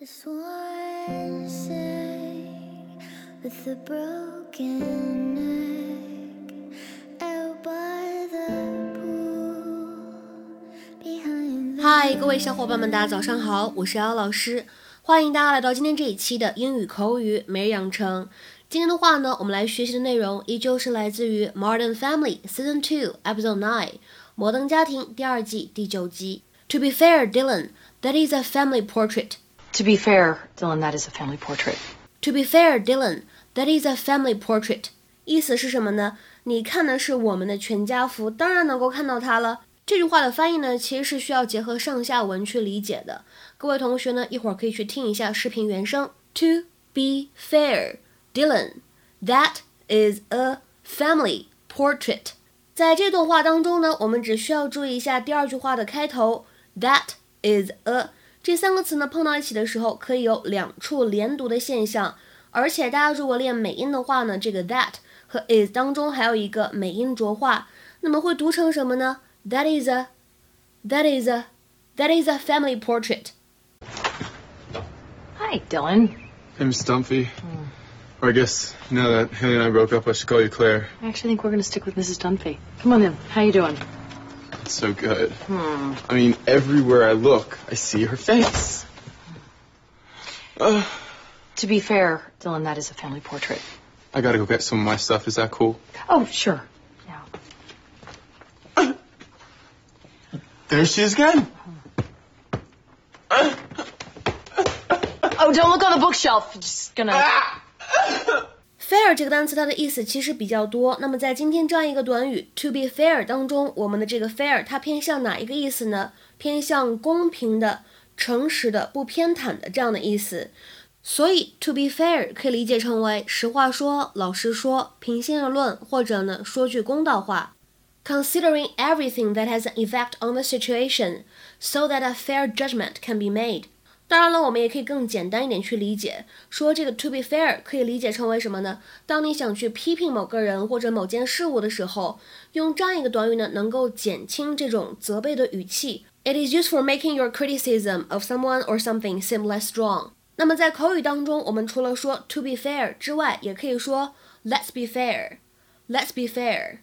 The swans sing with a broken neck out by the pool behind the 嗨，各位小伙伴们，大家早上好，我是姚老师，欢迎大家来到今天这一期的英语口语每日养成。今天的话呢，我们来学习的内容依旧是来自于《Modern Family》Season Two Episode Nine《摩登家庭》第二季第九集。To be fair, Dylan, that is a family portrait. To be fair, Dylan, that is a family portrait. To be fair, Dylan, that is a family portrait. 意思是什么呢？你看的是我们的全家福，当然能够看到它了。这句话的翻译呢，其实是需要结合上下文去理解的。各位同学呢，一会儿可以去听一下视频原声。To be fair, Dylan, that is a family portrait. 在这段话当中呢，我们只需要注意一下第二句话的开头，that is a 这三个词呢碰到一起的时候，可以有两处连读的现象，而且大家如果练美音的话呢，这个 that 和 is 当中还有一个美音浊化，那么会读成什么呢？That is a, that is a, that is a family portrait. Hi, Dylan. Hey, Miss Dunphy. Or I guess now that Haley and I broke up, I should call you Claire. I actually think we're going to stick with Mrs. Dunphy. Come on in. How you doing? It's so good. Hmm. I mean, everywhere I look, I see her face. Uh, To be fair, Dylan, that is a family portrait. I gotta go get some of my stuff. Is that cool? Oh, sure. Yeah. There she is again. Oh, don't look on the bookshelf. You're just gonna. Fair 这个单词它的意思其实比较多。那么在今天这样一个短语 to be fair 当中，我们的这个 fair 它偏向哪一个意思呢？偏向公平的、诚实的、不偏袒的这样的意思。所以 to be fair 可以理解成为实话说、老实说、平心而论，或者呢说句公道话。Considering everything that has an effect on the situation, so that a fair judgment can be made. 当然了，我们也可以更简单一点去理解，说这个 to be fair 可以理解成为什么呢？当你想去批评某个人或者某件事物的时候，用这样一个短语呢，能够减轻这种责备的语气。It is used for making your criticism of someone or something seem less strong. 那么在口语当中，我们除了说 to be fair 之外，也可以说 Let's be fair. Let's be fair.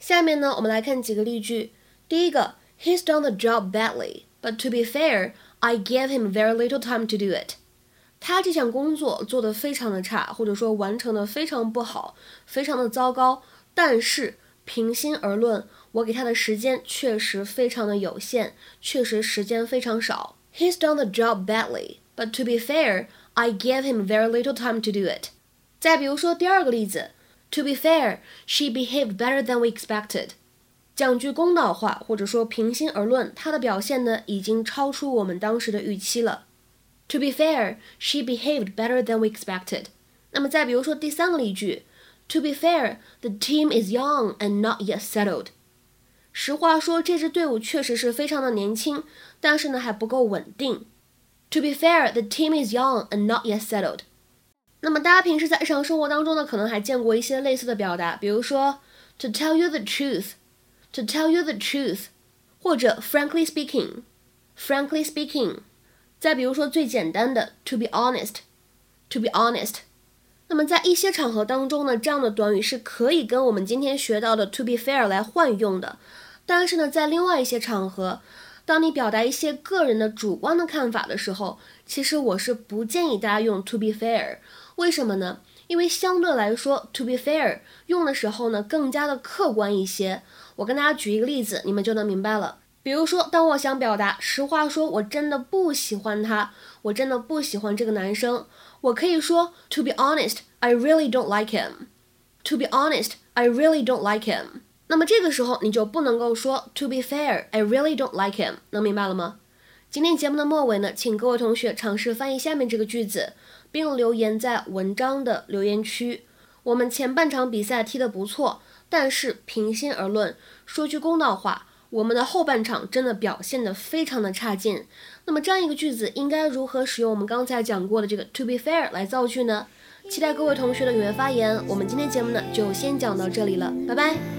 下面呢，我们来看几个例句。第一个，He's done the job badly, but to be fair, I gave him very little time to do it. 他这项工作做得非常的差，或者说完成的非常不好，非常的糟糕。但是平心而论，我给他的时间确实非常的有限，确实时间非常少。He's done the job badly, but to be fair, I gave him very little time to do it. 再比如说第二个例子，To be fair, she behaved better than we expected. 讲句公道话，或者说平心而论，她的表现呢已经超出我们当时的预期了。To be fair, she behaved better than we expected. 那么再比如说第三个例句，To be fair, the team is young and not yet settled. 实话说，这支队伍确实是非常的年轻，但是呢还不够稳定。To be fair, the team is young and not yet settled. 那么大家平时在日常生活当中呢，可能还见过一些类似的表达，比如说 To tell you the truth. To tell you the truth，或者 frankly speaking，frankly speaking，再比如说最简单的 to be honest，to be honest。那么在一些场合当中呢，这样的短语是可以跟我们今天学到的 to be fair 来换用的。但是呢，在另外一些场合，当你表达一些个人的主观的看法的时候，其实我是不建议大家用 to be fair。为什么呢？因为相对来说，to be fair 用的时候呢，更加的客观一些。我跟大家举一个例子，你们就能明白了。比如说，当我想表达实话说，我真的不喜欢他，我真的不喜欢这个男生，我可以说，To be honest, I really don't like him. To be honest, I really don't like him. 那么这个时候你就不能够说，To be fair, I really don't like him. 能明白了吗？今天节目的末尾呢，请各位同学尝试翻译下面这个句子，并留言在文章的留言区。我们前半场比赛踢得不错。但是平心而论，说句公道话，我们的后半场真的表现得非常的差劲。那么这样一个句子应该如何使用我们刚才讲过的这个 to be fair 来造句呢？期待各位同学的踊跃发言。我们今天节目呢就先讲到这里了，拜拜。